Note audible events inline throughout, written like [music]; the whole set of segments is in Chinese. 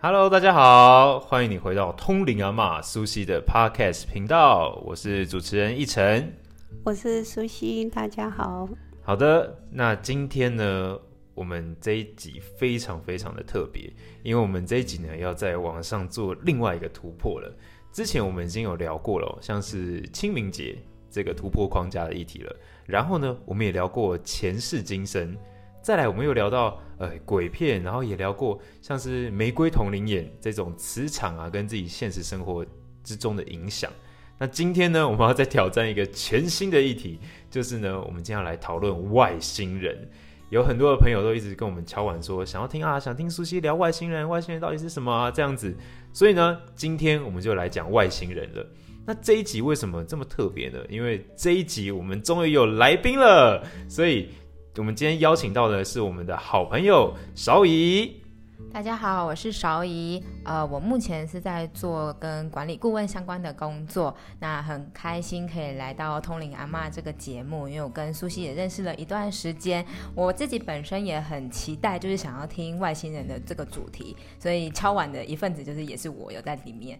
Hello，大家好，欢迎你回到通灵阿妈苏西的 Podcast 频道，我是主持人奕晨，我是苏西，大家好。好的，那今天呢，我们这一集非常非常的特别，因为我们这一集呢要在网上做另外一个突破了。之前我们已经有聊过了，像是清明节这个突破框架的议题了，然后呢，我们也聊过前世今生。再来，我们又聊到呃鬼片，然后也聊过像是玫瑰同灵眼这种磁场啊，跟自己现实生活之中的影响。那今天呢，我们要再挑战一个全新的议题，就是呢，我们今天要来讨论外星人。有很多的朋友都一直跟我们敲碗说，想要听啊，想听苏西聊外星人，外星人到底是什么啊？这样子。所以呢，今天我们就来讲外星人了。那这一集为什么这么特别呢？因为这一集我们终于有来宾了，所以。我们今天邀请到的是我们的好朋友韶仪。大家好，我是韶仪。呃，我目前是在做跟管理顾问相关的工作。那很开心可以来到通灵阿妈这个节目，因为我跟苏西也认识了一段时间。我自己本身也很期待，就是想要听外星人的这个主题，所以敲碗的一份子就是也是我有在里面。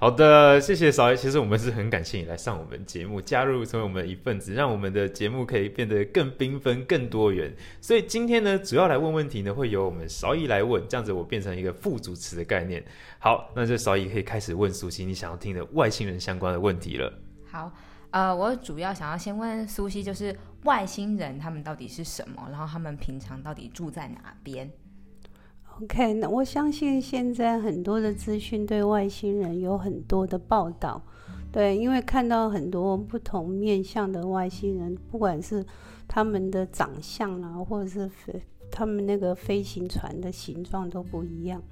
好的，谢谢少爷。其实我们是很感谢你来上我们节目，加入成为我们的一份子，让我们的节目可以变得更缤纷、更多元。所以今天呢，主要来问问题呢，会由我们少姨来问，这样子我变成一个副主持的概念。好，那这少姨可以开始问苏西你想要听的外星人相关的问题了。好，呃，我主要想要先问苏西，就是外星人他们到底是什么？然后他们平常到底住在哪边？OK，那我相信现在很多的资讯对外星人有很多的报道，对，因为看到很多不同面向的外星人，不管是他们的长相啊，或者是飞他们那个飞行船的形状都不一样。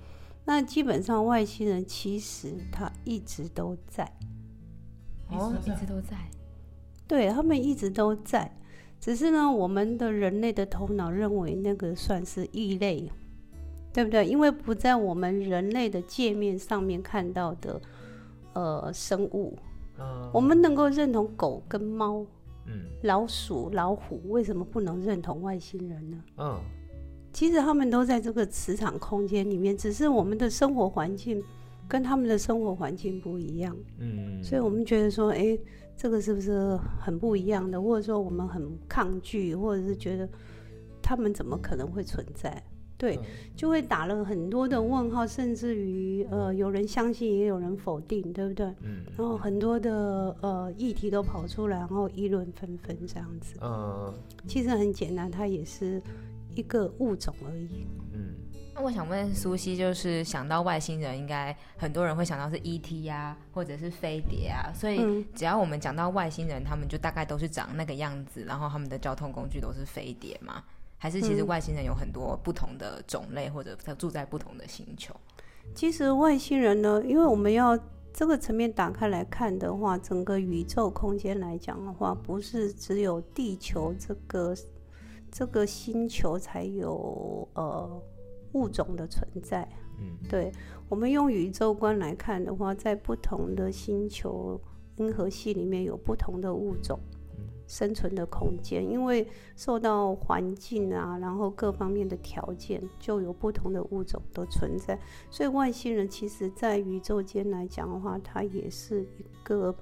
那基本上外星人其实他一直都在，哦，一直都在，对他们一直都在，只是呢，我们的人类的头脑认为那个算是异类。对不对？因为不在我们人类的界面上面看到的，呃，生物，我们能够认同狗跟猫，嗯，老鼠、老虎，为什么不能认同外星人呢？嗯，其实他们都在这个磁场空间里面，只是我们的生活环境跟他们的生活环境不一样，嗯，所以我们觉得说，哎，这个是不是很不一样的？或者说我们很抗拒，或者是觉得他们怎么可能会存在？对，就会打了很多的问号，甚至于呃，有人相信，也有人否定，对不对？嗯。然后很多的呃议题都跑出来，然后议论纷纷这样子。嗯。其实很简单，它也是一个物种而已。嗯。那我想问苏西，就是想到外星人，应该很多人会想到是 E.T. 呀，或者是飞碟啊。所以只要我们讲到外星人，他们就大概都是长那个样子，然后他们的交通工具都是飞碟嘛。还是其实外星人有很多不同的种类，或者他住在不同的星球。其实外星人呢，因为我们要这个层面打开来看的话，整个宇宙空间来讲的话，不是只有地球这个这个星球才有呃物种的存在。嗯，对，我们用宇宙观来看的话，在不同的星球银河系里面有不同的物种。生存的空间，因为受到环境啊，然后各方面的条件，就有不同的物种的存在。所以外星人其实，在宇宙间来讲的话，它也是一个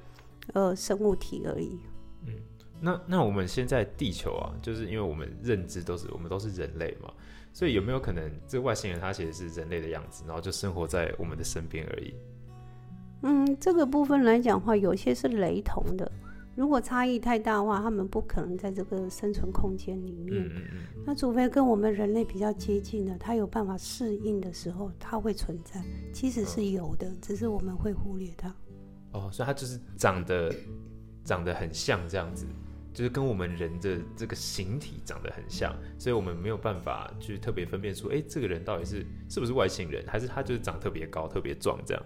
呃生物体而已。嗯，那那我们现在地球啊，就是因为我们认知都是我们都是人类嘛，所以有没有可能这外星人他其实是人类的样子，然后就生活在我们的身边而已？嗯，这个部分来讲的话，有些是雷同的。如果差异太大的话，他们不可能在这个生存空间里面。那除非跟我们人类比较接近的，它有办法适应的时候，它会存在。其实是有的，只是我们会忽略它。哦，所以它就是长得长得很像这样子，就是跟我们人的这个形体长得很像，所以我们没有办法去特别分辨出，哎，这个人到底是是不是外星人，还是他就是长特别高、特别壮这样。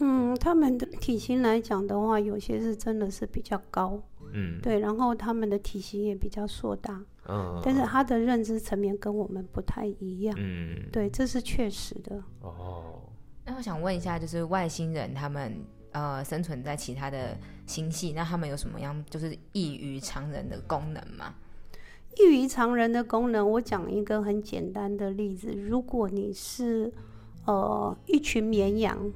嗯，他们的体型来讲的话，有些是真的是比较高，嗯，对，然后他们的体型也比较硕大，嗯，但是他的认知层面跟我们不太一样，嗯，对，这是确实的。哦，那我想问一下，就是外星人他们呃生存在其他的星系，那他们有什么样就是异于常人的功能吗？异于常人的功能，我讲一个很简单的例子：如果你是呃一群绵羊，嗯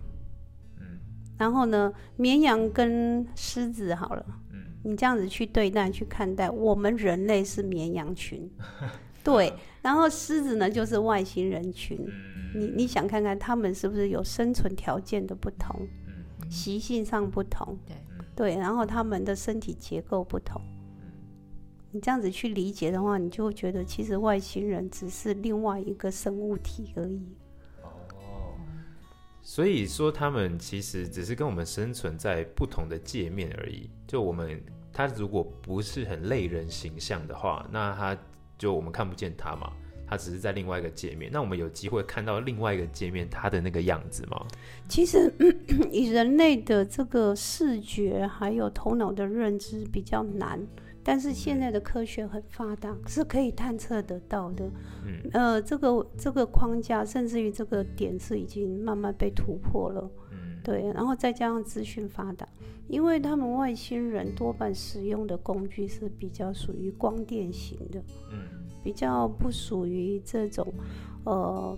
然后呢，绵羊跟狮子好了，嗯。你这样子去对待、去看待，我们人类是绵羊群，[laughs] 对，然后狮子呢就是外星人群。嗯。你你想看看他们是不是有生存条件的不同，嗯。习性上不同，对。对，然后他们的身体结构不同。你这样子去理解的话，你就会觉得其实外星人只是另外一个生物体而已。所以说他们其实只是跟我们生存在不同的界面而已。就我们他如果不是很类人形象的话，那他就我们看不见他嘛，他只是在另外一个界面。那我们有机会看到另外一个界面他的那个样子吗？其实 [clears throat] 以人类的这个视觉还有头脑的认知比较难，但是现在的科学很发达，是可以探测得到的。嗯呃，这个这个框架，甚至于这个点是已经慢慢被突破了。嗯对，然后再加上资讯发达，因为他们外星人多半使用的工具是比较属于光电型的，嗯比较不属于这种呃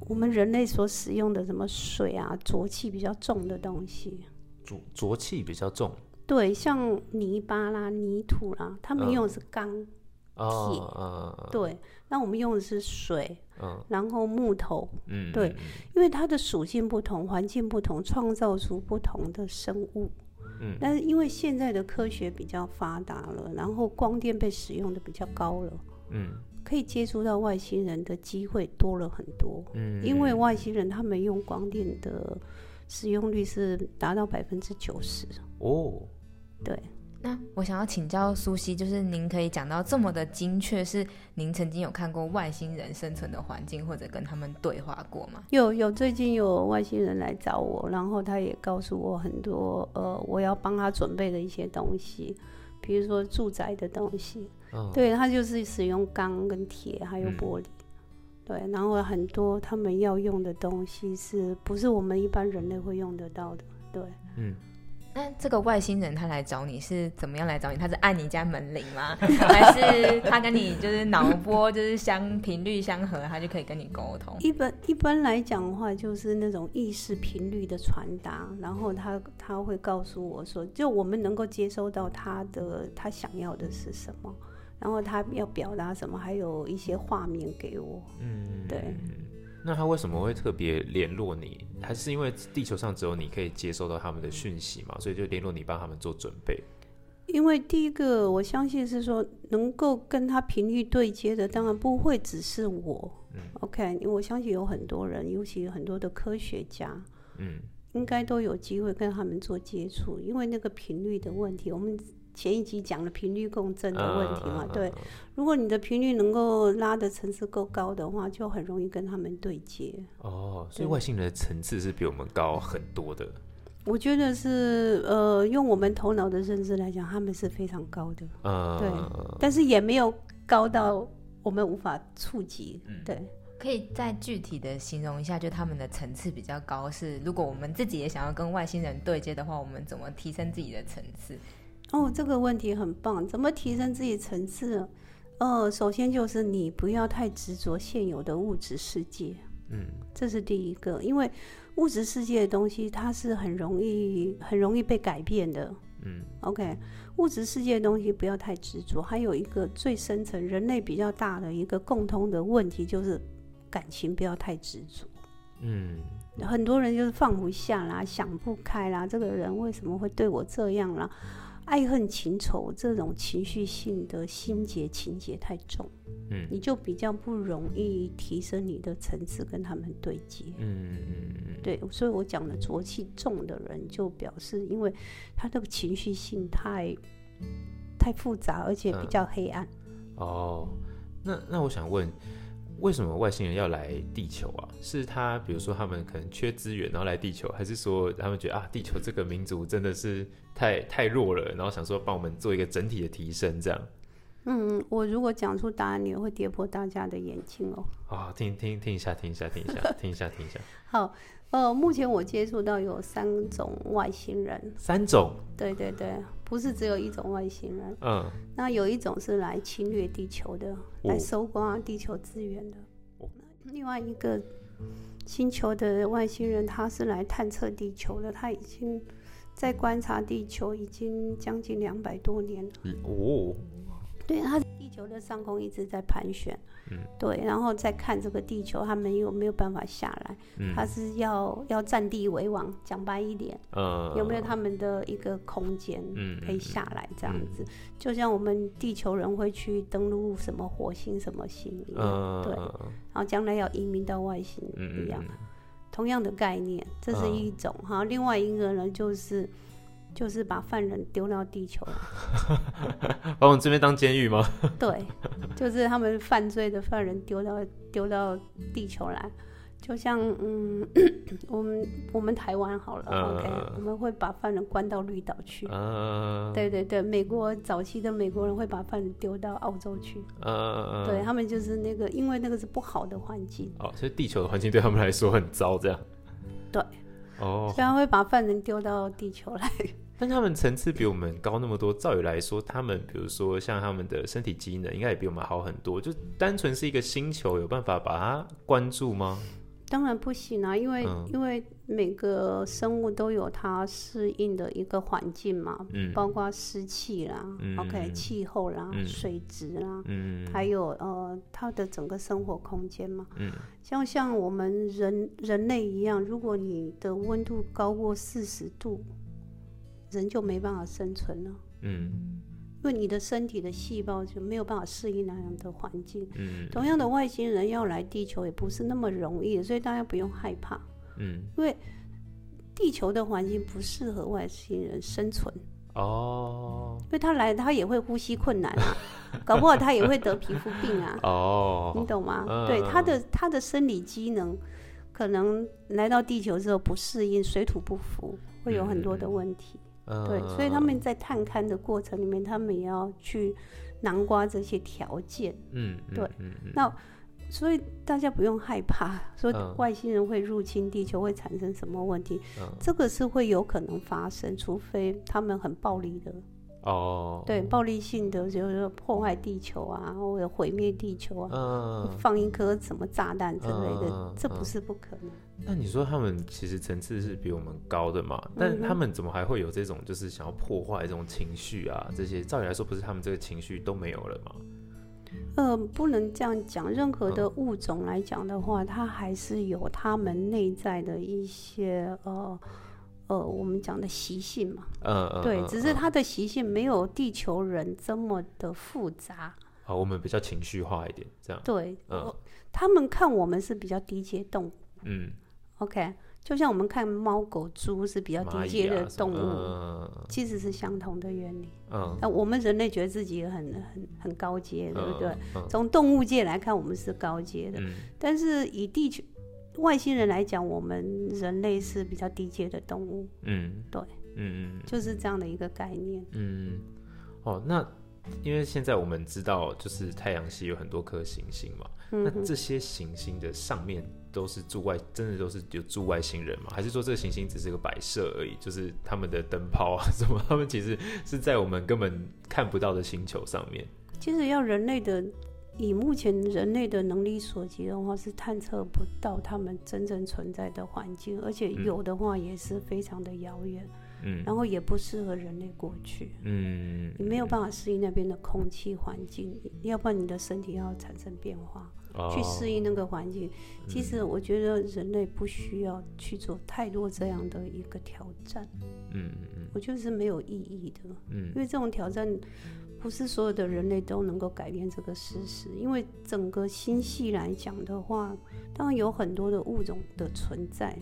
我们人类所使用的什么水啊浊气比较重的东西。浊浊气比较重对，像泥巴啦、泥土啦，他们嗯用的是钢，哦，嗯对，那我们用的是水，嗯然后木头，嗯，对嗯因为它的属性不同，环境不同，创造出不同的生物。嗯但是因为现在的科学比较发达了，然后光电被使用的比较高了，嗯可以接触到外星人的机会多了很多。嗯，因为外星人他们用光电的使用率是达到百分之九十。哦，对，那我想要请教苏西，就是您可以讲到这么的精确，是您曾经有看过外星人生存的环境，或者跟他们对话过吗？有有最近有外星人来找我，然后他也告诉我很多呃，我要帮他准备的一些东西，比如说住宅的东西。嗯对，他就是使用钢跟铁还有嗯玻璃。对，然后很多他们要用的东西是不是我们一般人类会用得到的？对，嗯那这个外星人他来找你是怎么样来找你？他是按你家门铃吗？[laughs] 还是他跟你就是脑波就是相频率相合，他就可以跟你沟通？一般一般来讲的话，就是那种意识频率的传达，然后他他会告诉我说，就我们能够接收到他的他想要的是什么，然后他要表达什么，还有一些画面给我。嗯，对。那他为什么会特别联络你？还是因为地球上只有你可以接收到他们的讯息嘛？所以就联络你，帮他们做准备。因为第一个，我相信是说能够跟他频率对接的，当然不会只是我。嗯 OK，因为我相信有很多人，尤其很多的科学家，嗯应该都有机会跟他们做接触，因为那个频率的问题，我们前一集讲了频率共振的问题嘛，嗯对。如果你的频率能够拉的层次够高的话，就很容易跟他们对接。哦，所以外星人的层次是比我们高很多的。我觉得是呃，用我们头脑的认知来讲，他们是非常高的，啊，对但是也没有高到我们无法触及。嗯对，可以再具体的形容一下，就他们的层次比较高。是如果我们自己也想要跟外星人对接的话，我们怎么提升自己的层次？哦，这个问题很棒。怎么提升自己层次？呃，首先就是你不要太执着现有的物质世界，嗯这是第一个。因为物质世界的东西，它是很容易、很容易被改变的。嗯 OK，物质世界的东西不要太执着。还有一个最深层，人类比较大的一个共通的问题就是感情不要太执着。嗯很多人就是放不下啦，想不开啦，这个人为什么会对我这样啦？爱恨情仇这种情绪性的心结情节太重，嗯你就比较不容易提升你的层次跟他们对接。嗯嗯对，所以我讲的浊气重的人，就表示因为他这个情绪性太太复杂，而且比较黑暗。哦，那那我想问，为什么外星人要来地球啊？是他比如说他们可能缺资源，然后来地球，还是说他们觉得啊，地球这个民族真的是太太弱了，然后想说帮我们做一个整体的提升，这样？嗯，我如果讲出答案，你会跌破大家的眼睛哦。啊、听听听一下，听一下，听一下，[laughs] 听一下，听一下，好，呃，目前我接触到有三种外星人，三种，对对对，不是只有一种外星人。嗯，那有一种是来侵略地球的，来哦搜刮地球资源的哦。另外一个星球的外星人，他是来探测地球的，他已经在观察地球已经将近两百多年了。哦，对，他地球的上空一直在盘旋，嗯，对，然后再看这个地球，他们有没有办法下来？嗯，他是要要占地为王，讲白一点，呃，有没有他们的一个空间嗯可以下来这样嗯。子？就像我们地球人会去登陆什么火星、什么星一样，呃，对。然后将来要移民到外星嗯一样，嗯同样的概念，这是嗯。一种。哈。另外一个呢，就是就是把犯人丢到地球 [laughs] 把我们这边当监狱吗？[laughs] 对，就是他们犯罪的犯人丢到丢到地球来。就像嗯，[coughs] 我们我们台湾好了、嗯 o k 我们会把犯人关到绿岛去，呃，对对对，美国早期的美国人会把犯人丢到澳洲去，呃，对他们就是那个，因为那个是不好的环境，哦，所以地球的环境对他们来说很糟，这样。对。哦，所以他会把犯人丢到地球来。但他们层次比我们高那么多，照理来说，他们比如说像他们的身体机能，应该也比我们好很多。就单纯是一个星球，有办法把它关注吗？当然不行啊，因为、嗯因为每个生物都有它适应的一个环境嘛，嗯包括湿气啦、嗯 o k 气候啦、嗯水质啦，嗯还有呃它的整个生活空间嘛。嗯像像我们人人类一样，如果你的温度高过四十度，人就没办法生存了。嗯。因为你的身体的细胞就没有办法适应那样的环境。嗯。同样的，外星人要来地球也不是那么容易，所以大家不用害怕，嗯，因为地球的环境不适合外星人生存，哦。因为他来他也会呼吸困难啊，[laughs] 搞不好他也会得皮肤病啊，哦。你哦，懂吗？嗯。对，他的他的生理机能可能来到地球之后不适应，水土不服，会有很多的问题。对，所以他们在探勘的过程里面，他们也要去南瓜这些条件。嗯，嗯对，嗯嗯。那所以大家不用害怕，说嗯。外星人会入侵地球会产生什么问题，嗯。这个是会有可能发生，除非他们很暴力的，哦，对，暴力性的就是说破坏地球啊，或者毁灭地球啊，嗯，放一颗什么炸弹之类的，这不是不可能。那你说他们其实层次是比我们高的嘛？但他们怎么还会有这种就是想要破坏这种情绪啊？这些照理来说，不是他们这个情绪都没有了吗？呃，不能这样讲。任何的物种来讲的话，它还是有它们内在的一些呃呃，我们讲的习性嘛。嗯嗯，对，嗯只是嗯它的习性没有地球人这么的复杂。好，我们比较情绪化一点，这样，对，嗯他们看我们是比较低阶动物嗯，，OK，就像我们看猫狗猪是比较低阶的动物，嗯其实是相同的原理。嗯，那我们人类觉得自己很很很高阶，对不对？嗯？从动物界来看，我们是高阶的，嗯但是以地球外星人来讲，我们人类是比较低阶的动物，嗯，对，嗯嗯就是这样的一个概念。嗯，哦，那因为现在我们知道，就是太阳系有很多颗行星嘛，那这些行星的上面都是住外，真的都是有住外星人吗？还是说这个行星只是个摆设而已？就是他们的灯泡啊什么，他们其实是在我们根本看不到的星球上面。其实要人类的，以目前人类的能力所及的话，是探测不到他们真正存在的环境，而且嗯有的话也是非常的遥远，嗯然后也不适合人类过去。嗯，你没有办法适应那边的空气环境，要不然你的身体要产生变化，去适应。那个环境。其实我觉得人类不需要去做太多这样的一个挑战，嗯嗯我觉得是没有意义的。嗯因为这种挑战不是所有的人类都能够改变这个事实。因为整个星系来讲的话，当然有很多的物种的存在，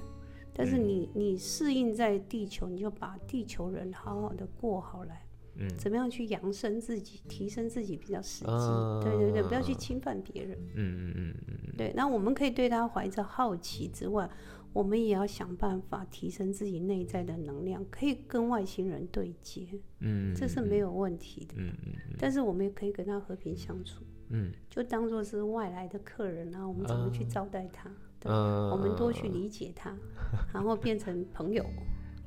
但是嗯你你适应在地球，你就把地球人好好的过好来。嗯怎么样去扬升自己、提升自己比较实际。啊对对对，不要去侵犯别人。嗯嗯嗯嗯对，那我们可以对他怀着好奇之外，我们也要想办法提升自己内在的能量，可以跟外星人对接，嗯，这是没有问题的。嗯嗯嗯但是我们也可以跟他和平相处，嗯就当做是外来的客人啊，我们怎么去招待他？对，嗯，我们多去理解他，[laughs] 然后变成朋友。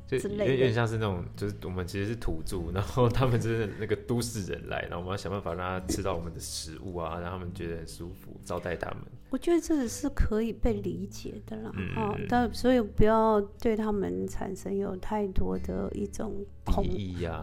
就之类有点像是那种，就是我们其实是土著，然后他们就是那个都市人来，然后我们要想办法让他吃到我们的食物啊，让他们觉得很舒服，招待他们。我觉得这是可以被理解的啦，嗯啊，但所以不要对他们产生有太多的一种恐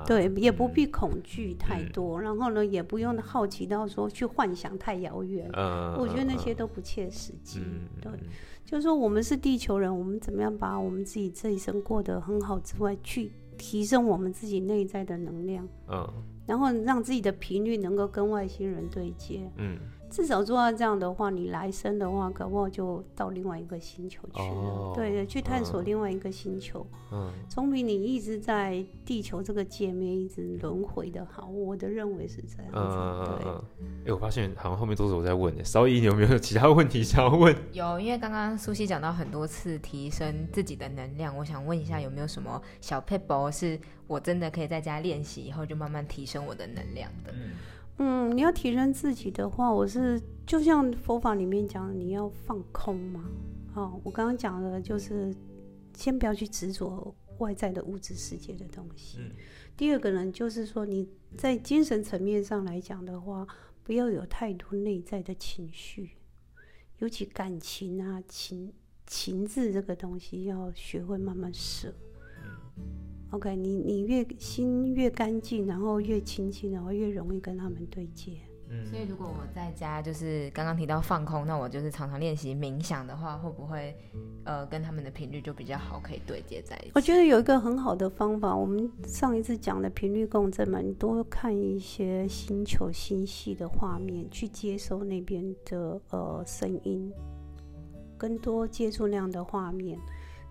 对，也不嗯必恐惧太嗯多，然后呢，也不用好奇到说去幻想太遥远。嗯，我觉得那些嗯都不切实际。嗯，对嗯，就是说我们是地球人，我们怎么样把我们自己这一生过得很好之外，去提升我们自己内在的能量，嗯然后让自己的频率能够跟外星人对接。嗯至少做到这样的话，你来生的话，搞不好就到另外一个星球去了。哦对对，去探索嗯另外一个星球。嗯总比你一直在地球这个界面一直轮回的好。我的认为是这样子。嗯嗯对，嗯，哎、我发现好像后面都是我在问的，稍怡，你有没有其他问题想要问？有，因为刚刚苏西讲到很多次提升自己的能量，我想问一下，有没有什么小 p e b l 是我真的可以在家练习以后就慢慢提升我的能量的？嗯，你要提升自己的话，我是就像佛法里面讲，你要放空嘛。哦，我刚刚讲的就是先不要去执着外在的物质世界的东西。嗯第二个呢，就是说你在精神层面上来讲的话，不要有太多内在的情绪，尤其感情啊、情情志这个东西，要学会慢慢舍。OK，你你越心越干净，然后越清净，然后越容易跟他们对接。嗯所以如果我在家就是刚刚提到放空，那我就是常常练习冥想的话，会不会呃跟他们的频率就比较好，可以对接在一起？我觉得有一个很好的方法，我们上一次讲的频率共振嘛，你多看一些星球星系的画面，去接收那边的呃声音，更多接触那样的画面，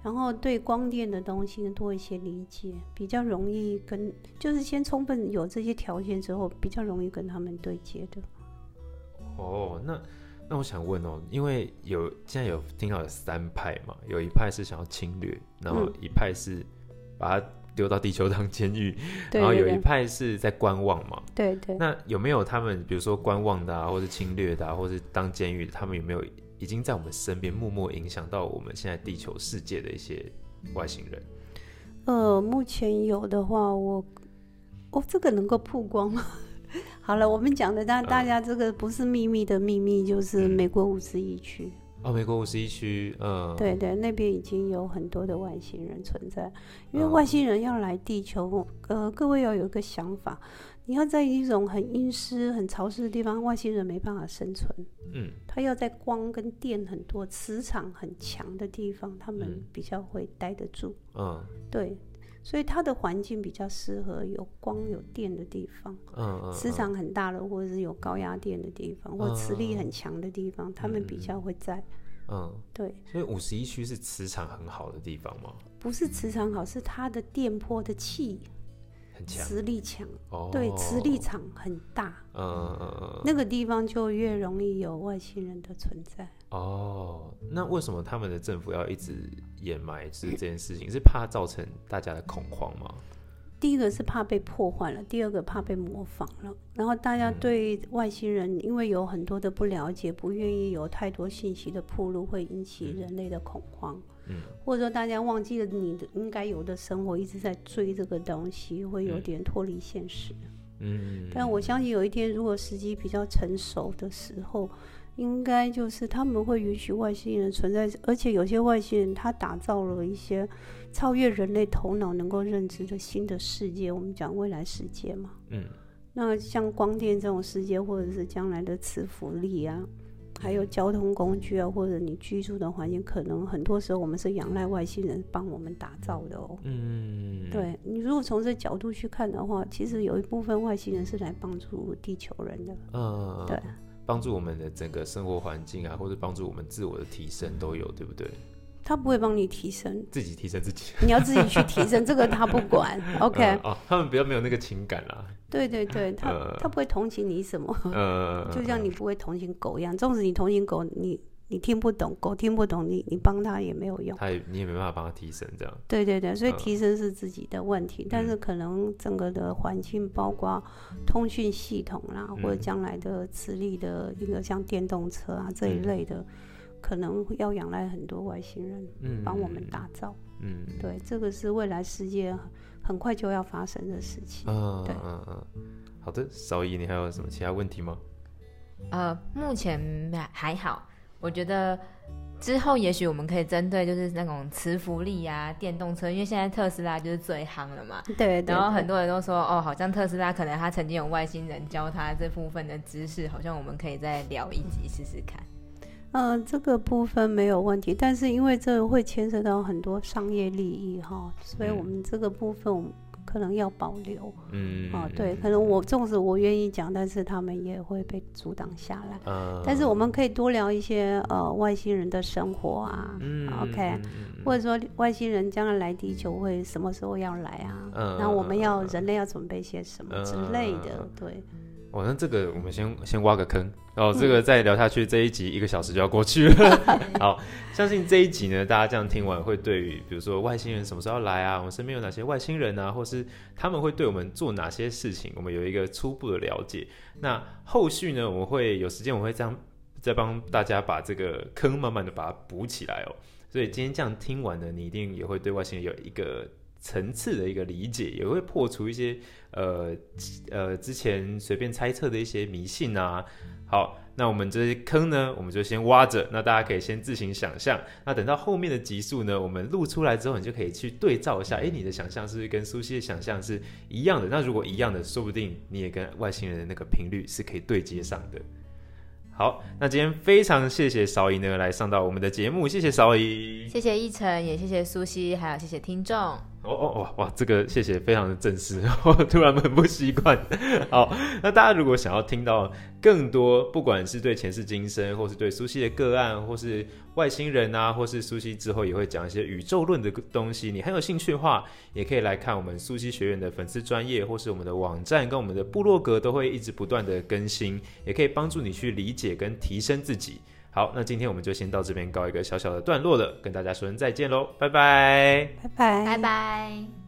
然后对光电的东西呢多一些理解，比较容易跟，就是先充分有这些条件之后，比较容易跟他们对接的。哦，那那我想问哦，因为有现在有听到有三派嘛，有一派是想要侵略，然后嗯一派是把它丢到地球当监狱，对然后有一派是在观望嘛。对对。那有没有他们，比如说观望的啊，或是侵略的啊，或是当监狱的，他们有没有已经在我们身边默默影响到我们现在地球世界的一些外星人？呃，目前有的话，我哦，这个能够曝光吗？[laughs] 好了，我们讲的，大大家这个不是秘密的秘密，就是嗯美国五十一区，哦，美国五十一区，嗯，对对，那边已经有很多的外星人存在。因为嗯外星人要来地球，呃，各位要有一个想法，你要在一种很阴湿、很潮湿的地方，外星人没办法生存。嗯他要在光跟电很多、磁场很强的地方，他们嗯比较会待得住。嗯对，所以它的环境比较适合有光有电的地方，嗯嗯，磁场很大的或者是有高压电的地方，或磁力很强的地方，他们比较会在。嗯，对，所以五十一区是磁场很好的地方吗？不是磁场好，是它的电波的气很强，磁力强，哦，对，磁力场很大，嗯，嗯嗯嗯，那个地方就越容易有外星人的存在。哦，那为什么他们的政府要一直掩埋是这件事情？[coughs] 是怕造成大家的恐慌吗？第一个是怕被破坏了，第二个怕被模仿了。然后大家对外星人，因为有很多的不了解，不愿意有太多信息的铺路，会引起人类的恐慌。嗯，或者说大家忘记了你的应该有的生活，一直在追这个东西，会有嗯点脱离现实。嗯，但我相信有一天，如果时机比较成熟的时候，应该就是他们会允许外星人存在，而且有些外星人他打造了一些超越人类头脑能够认知的新的世界。我们讲未来世界嘛，嗯那像光电这种世界，或者是将来的磁浮力啊，还有交通工具啊，或者你居住的环境，可能很多时候我们是仰赖外星人帮我们打造的哦。嗯，对你如果从这角度去看的话，其实有一部分外星人是来帮助地球人的。嗯，对，帮助我们的整个生活环境啊，或者帮助我们自我的提升都有，对不对？他不会帮你提升，自己提升自己。[laughs] 你要自己去提升，[laughs] 这个他不管。OK，、嗯哦，他们比较没有那个情感啦。对对对，他、呃他不会同情你什么，呃，[laughs] 就像你不会同情狗一样。纵使你同情狗，你你听不懂，狗听不懂，你你帮它也没有用。他也你也没办法帮他提升这样。对对对，所以嗯提升是自己的问题，但是可能整个的环境，包括通讯系统啦，或者嗯将来的磁力的一个像电动车啊这一嗯类的，可能要仰赖很多外星人嗯，帮我们打造。嗯，对，这个是未来世界很快就要发生的事情。嗯对嗯嗯，好的，少姨，你还有什么其他问题吗？呃，目前还好，我觉得之后也许我们可以针对就是那种磁浮力啊、电动车，因为现在特斯拉就是最夯了嘛。对对对然后很多人都说，哦，好像特斯拉可能他曾经有外星人教他这部分的知识，好像我们可以再聊一集试试看。呃，这个部分没有问题，但是因为这个会牵涉到很多商业利益哈，所以嗯我们这个部分我们可能要保留。嗯，哦，对，可能我纵使我愿意讲，但是他们也会被阻挡下来。嗯，但是我们可以多聊一些呃外星人的生活啊、嗯 o k 或者说外星人将来来地球会什么时候要来啊？嗯那我们要人类要准备些什么之类的，对。哦，那这个我们先先挖个坑，然后这个再聊下去，这一集一个小时就要过去了。[laughs] 好，相信这一集呢，大家这样听完会对于比如说外星人什么时候要来啊，我们身边有哪些外星人啊，或是他们会对我们做哪些事情，我们有一个初步的了解。那后续呢，我们会有时间，我会这样再帮大家把这个坑慢慢的把它补起来哦。所以今天这样听完呢，你一定也会对外星人有一个层次的一个理解，也会破除一些呃呃之前随便猜测的一些迷信啊。好，那我们这些坑呢，我们就先挖着，那大家可以先自行想象。那等到后面的集数呢，我们录出来之后，你就可以去对照一下，诶，你的想象是不是跟苏西的想象是一样的？那如果一样的，说不定你也跟外星人的那个频率是可以对接上的。好，那今天非常谢谢韶怡呢来上到我们的节目，谢谢韶怡。谢谢一晨，也谢谢苏西，还有谢谢听众。哦哦哇哇，这个谢谢，非常的正式，[laughs] 我突然很不习惯。好，那大家如果想要听到更多，不管是对前世今生，或是对苏西的个案，或是外星人啊，或是苏西之后也会讲一些宇宙论的东西，你很有兴趣的话，也可以来看我们苏西学院的粉丝专业，或是我们的网站跟我们的部落格都会一直不断的更新，也可以帮助你去理解跟提升自己。好，那今天我们就先到这边告一个小小的段落了，跟大家说声再见喽，拜拜。拜拜，拜拜。